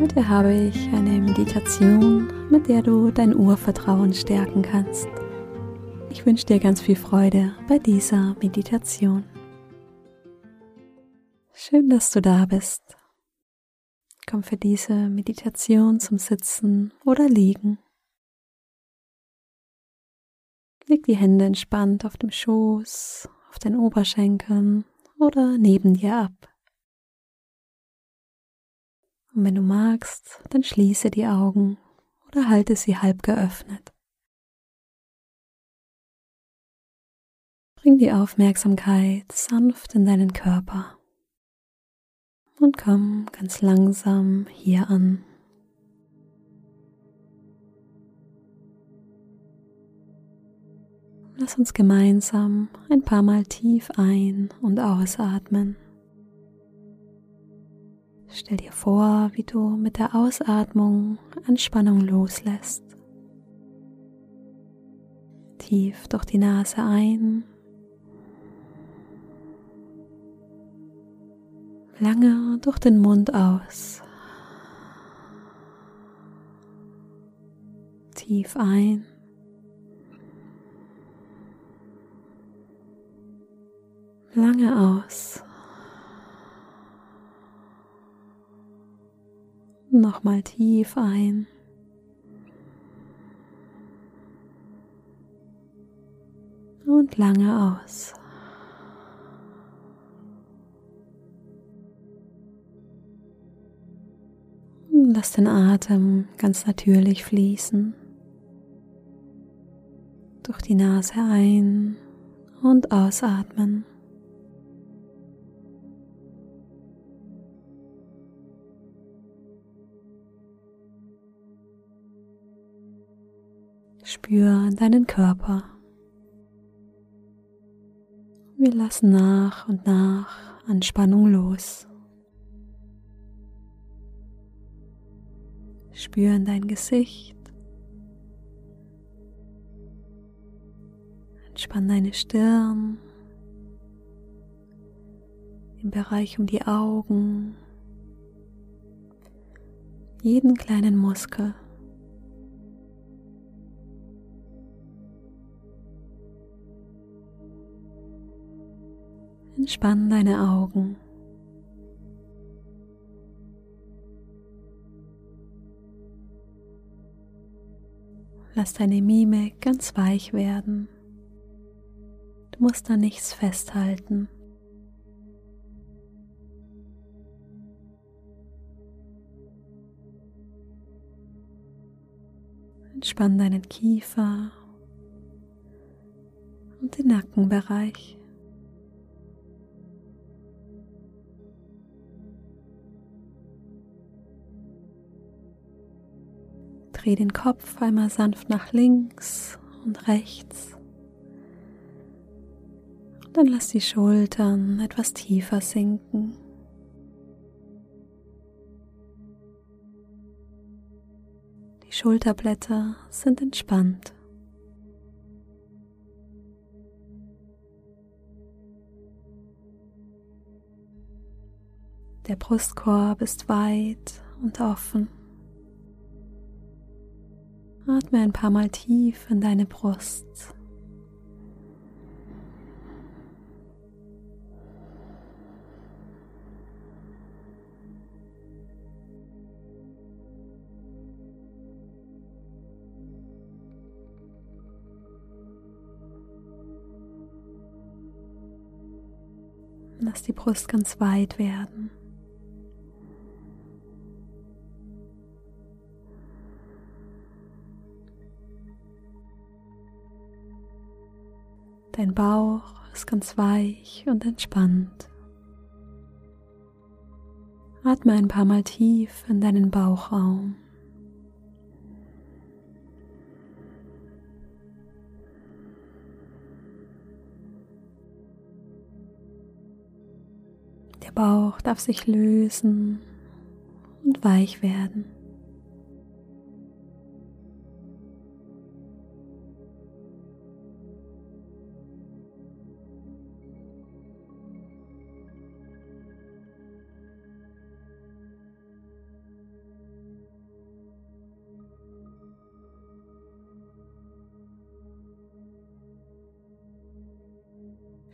Heute habe ich eine Meditation, mit der du dein Urvertrauen stärken kannst. Ich wünsche dir ganz viel Freude bei dieser Meditation. Schön, dass du da bist. Komm für diese Meditation zum Sitzen oder Liegen. Leg die Hände entspannt auf dem Schoß, auf den Oberschenkeln oder neben dir ab. Und wenn du magst, dann schließe die Augen oder halte sie halb geöffnet. Bring die Aufmerksamkeit sanft in deinen Körper und komm ganz langsam hier an. Lass uns gemeinsam ein paar Mal tief ein- und ausatmen. Stell dir vor, wie du mit der Ausatmung Anspannung loslässt. Tief durch die Nase ein. Lange durch den Mund aus. Tief ein. Lange aus. Nochmal tief ein. Und lange aus. Lass den Atem ganz natürlich fließen. Durch die Nase ein und ausatmen. Spür deinen Körper. Wir lassen nach und nach Anspannung los. Spüren dein Gesicht. Entspann deine Stirn, im Bereich um die Augen, jeden kleinen Muskel. Entspann deine Augen. Lass deine Mimik ganz weich werden. Du musst da nichts festhalten. Entspann deinen Kiefer und den Nackenbereich. Dreh den Kopf einmal sanft nach links und rechts. Und dann lass die Schultern etwas tiefer sinken. Die Schulterblätter sind entspannt. Der Brustkorb ist weit und offen. Atme ein paar Mal tief in deine Brust. Lass die Brust ganz weit werden. Dein Bauch ist ganz weich und entspannt. Atme ein paar Mal tief in deinen Bauchraum. Der Bauch darf sich lösen und weich werden.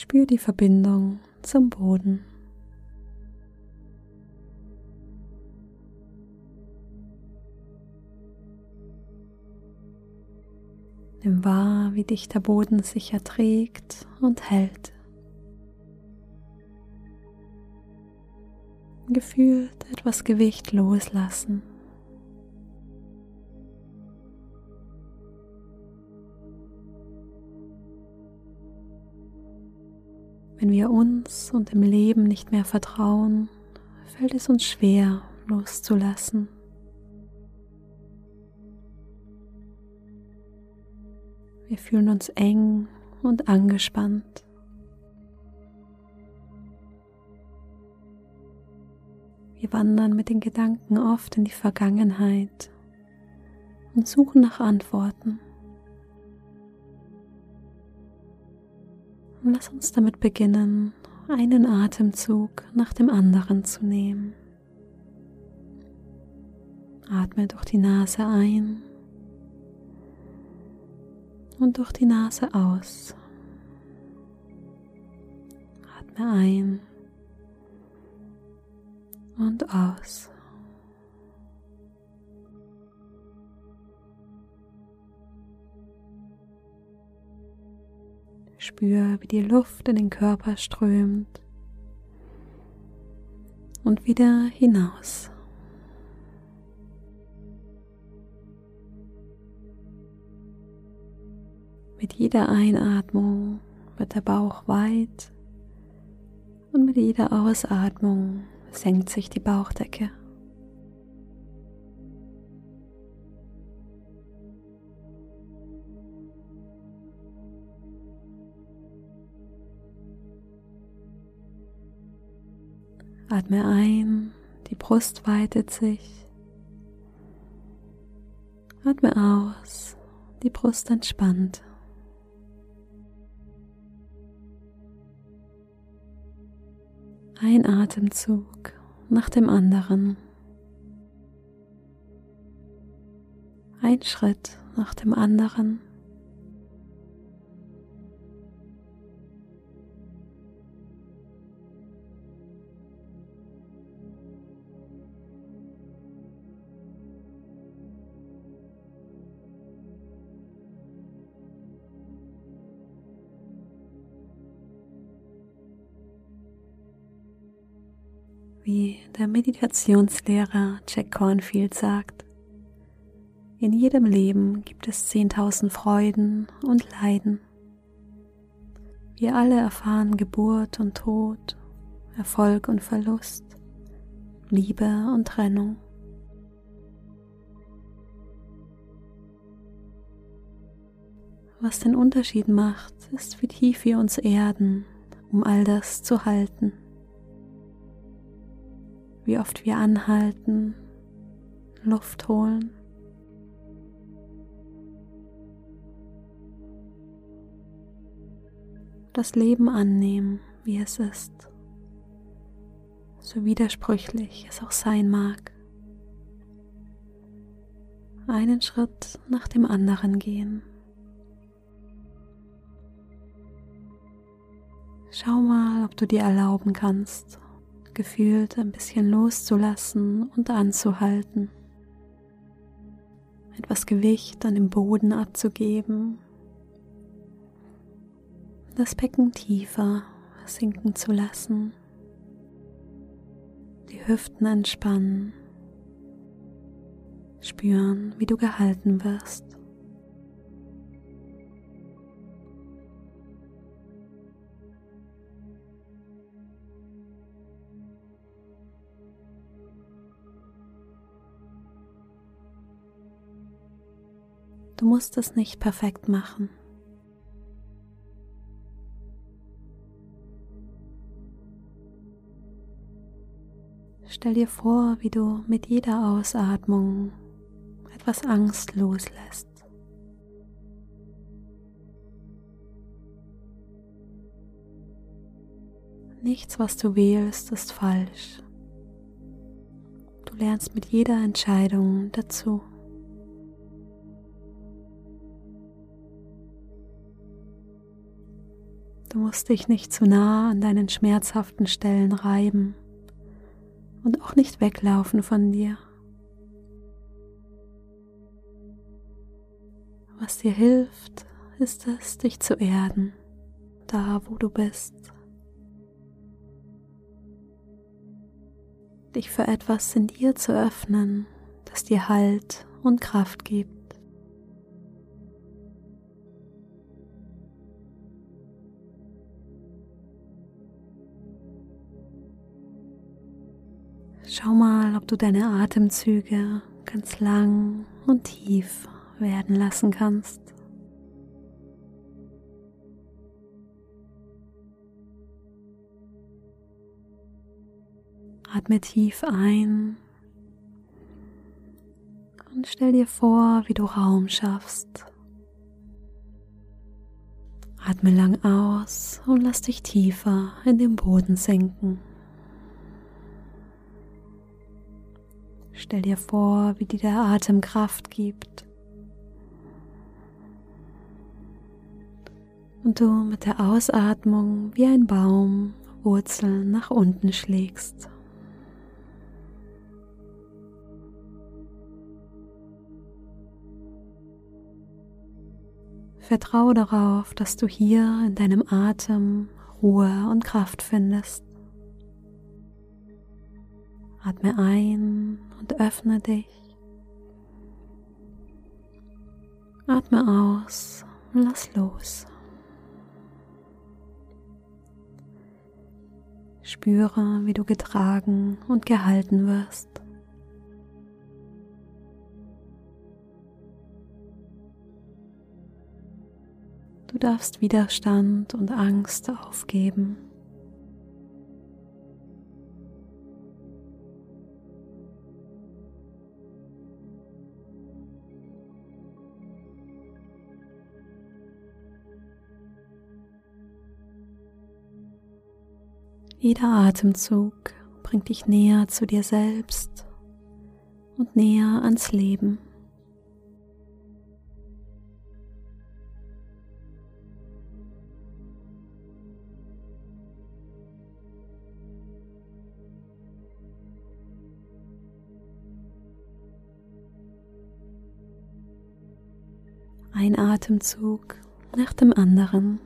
Spür die Verbindung zum Boden. Nimm wahr, wie dich der Boden sicher trägt und hält. Gefühlt etwas Gewicht loslassen. Wenn wir uns und dem Leben nicht mehr vertrauen, fällt es uns schwer loszulassen. Wir fühlen uns eng und angespannt. Wir wandern mit den Gedanken oft in die Vergangenheit und suchen nach Antworten. Lass uns damit beginnen, einen Atemzug nach dem anderen zu nehmen. Atme durch die Nase ein und durch die Nase aus. Atme ein und aus. Spür, wie die Luft in den Körper strömt und wieder hinaus. Mit jeder Einatmung wird der Bauch weit und mit jeder Ausatmung senkt sich die Bauchdecke. Atme ein, die Brust weitet sich. Atme aus, die Brust entspannt. Ein Atemzug nach dem anderen. Ein Schritt nach dem anderen. Der Meditationslehrer Jack Cornfield sagt. In jedem Leben gibt es 10.000 Freuden und Leiden. Wir alle erfahren Geburt und Tod, Erfolg und Verlust, Liebe und Trennung. Was den Unterschied macht, ist, wie tief wir uns erden, um all das zu halten wie oft wir anhalten, Luft holen. Das Leben annehmen, wie es ist, so widersprüchlich es auch sein mag. Einen Schritt nach dem anderen gehen. Schau mal, ob du dir erlauben kannst, gefühlt ein bisschen loszulassen und anzuhalten. Etwas Gewicht an dem Boden abzugeben. Das Becken tiefer sinken zu lassen. Die Hüften entspannen. Spüren, wie du gehalten wirst. Du musst es nicht perfekt machen. Stell dir vor, wie du mit jeder Ausatmung etwas Angst loslässt. Nichts, was du wählst, ist falsch. Du lernst mit jeder Entscheidung dazu. Musst dich nicht zu nah an deinen schmerzhaften Stellen reiben und auch nicht weglaufen von dir. Was dir hilft, ist es, dich zu erden, da wo du bist. Dich für etwas in dir zu öffnen, das dir Halt und Kraft gibt. Du deine Atemzüge ganz lang und tief werden lassen kannst. Atme tief ein und stell dir vor, wie du Raum schaffst. Atme lang aus und lass dich tiefer in den Boden sinken. Stell dir vor, wie dir der Atem Kraft gibt. Und du mit der Ausatmung wie ein Baum Wurzeln nach unten schlägst. Vertraue darauf, dass du hier in deinem Atem Ruhe und Kraft findest. Atme ein und öffne dich. Atme aus und lass los. Spüre, wie du getragen und gehalten wirst. Du darfst Widerstand und Angst aufgeben. Jeder Atemzug bringt dich näher zu dir selbst und näher ans Leben. Ein Atemzug nach dem anderen.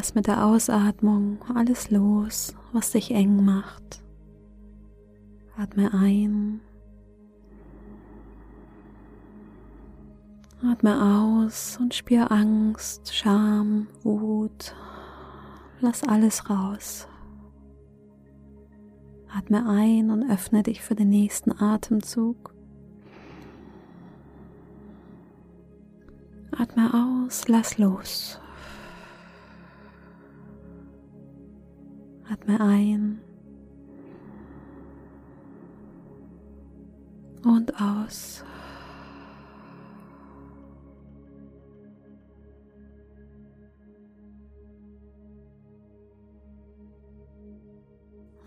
Lass mit der Ausatmung alles los, was dich eng macht. Atme ein. Atme aus und spür Angst, Scham, Wut. Lass alles raus. Atme ein und öffne dich für den nächsten Atemzug. Atme aus, lass los. Atme ein und aus.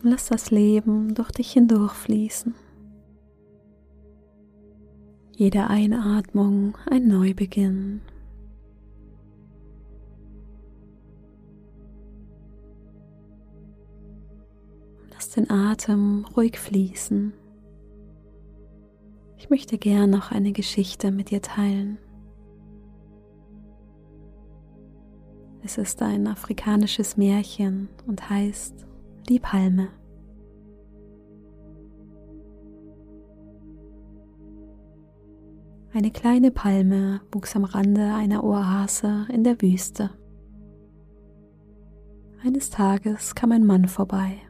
Lass das Leben durch dich hindurchfließen. Jede Einatmung ein Neubeginn. Den Atem ruhig fließen. Ich möchte gern noch eine Geschichte mit dir teilen. Es ist ein afrikanisches Märchen und heißt Die Palme. Eine kleine Palme wuchs am Rande einer Oase in der Wüste. Eines Tages kam ein Mann vorbei.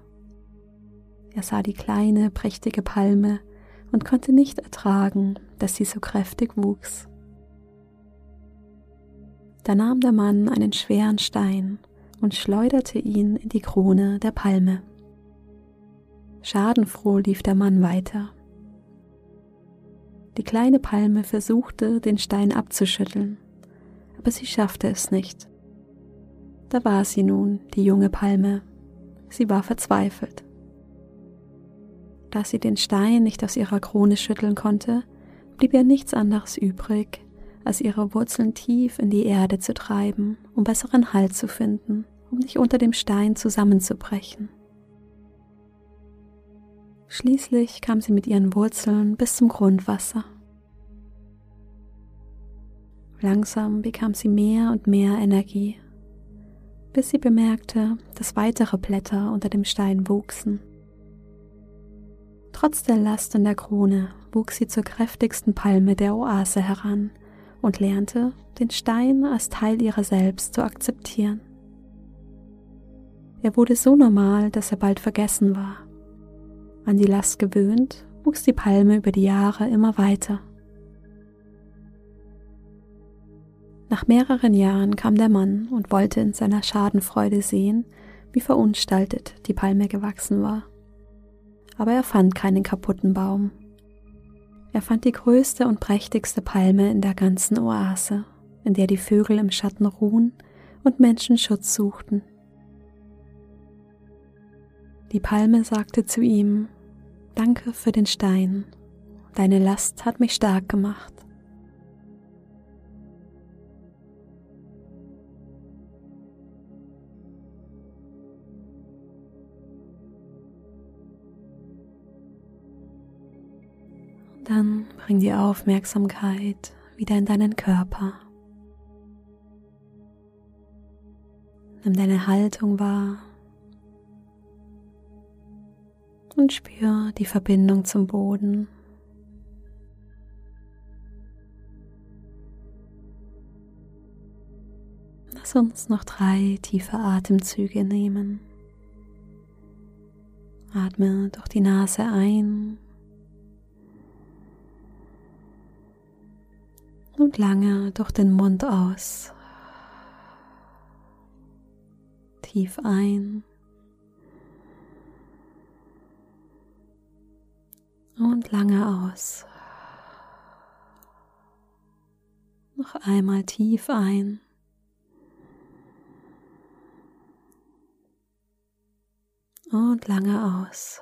Er sah die kleine, prächtige Palme und konnte nicht ertragen, dass sie so kräftig wuchs. Da nahm der Mann einen schweren Stein und schleuderte ihn in die Krone der Palme. Schadenfroh lief der Mann weiter. Die kleine Palme versuchte, den Stein abzuschütteln, aber sie schaffte es nicht. Da war sie nun, die junge Palme. Sie war verzweifelt. Da sie den Stein nicht aus ihrer Krone schütteln konnte, blieb ihr nichts anderes übrig, als ihre Wurzeln tief in die Erde zu treiben, um besseren Halt zu finden, um nicht unter dem Stein zusammenzubrechen. Schließlich kam sie mit ihren Wurzeln bis zum Grundwasser. Langsam bekam sie mehr und mehr Energie, bis sie bemerkte, dass weitere Blätter unter dem Stein wuchsen. Trotz der Last in der Krone wuchs sie zur kräftigsten Palme der Oase heran und lernte, den Stein als Teil ihrer selbst zu akzeptieren. Er wurde so normal, dass er bald vergessen war. An die Last gewöhnt, wuchs die Palme über die Jahre immer weiter. Nach mehreren Jahren kam der Mann und wollte in seiner Schadenfreude sehen, wie verunstaltet die Palme gewachsen war. Aber er fand keinen kaputten Baum. Er fand die größte und prächtigste Palme in der ganzen Oase, in der die Vögel im Schatten ruhen und Menschen Schutz suchten. Die Palme sagte zu ihm, Danke für den Stein, deine Last hat mich stark gemacht. Dann bring die Aufmerksamkeit wieder in deinen Körper. Nimm deine Haltung wahr und spür die Verbindung zum Boden. Lass uns noch drei tiefe Atemzüge nehmen. Atme durch die Nase ein und lange durch den Mund aus. Tief ein und lange aus. Noch einmal tief ein. Und lange aus.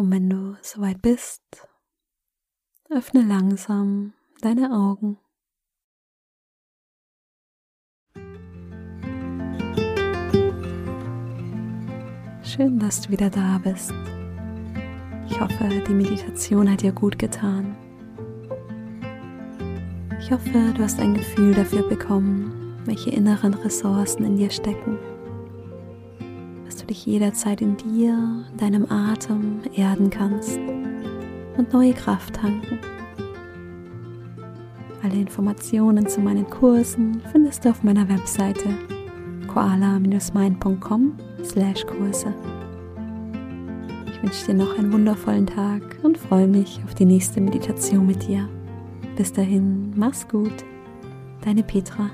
Und wenn du soweit bist, öffne langsam deine Augen. Schön, dass du wieder da bist. Ich hoffe, die Meditation hat dir gut getan. Ich hoffe, du hast ein Gefühl dafür bekommen, welche inneren Ressourcen in dir stecken dich jederzeit in dir, deinem Atem erden kannst und neue Kraft tanken. Alle Informationen zu meinen Kursen findest du auf meiner Webseite koala-mind.com/Kurse. Ich wünsche dir noch einen wundervollen Tag und freue mich auf die nächste Meditation mit dir. Bis dahin, mach's gut, deine Petra.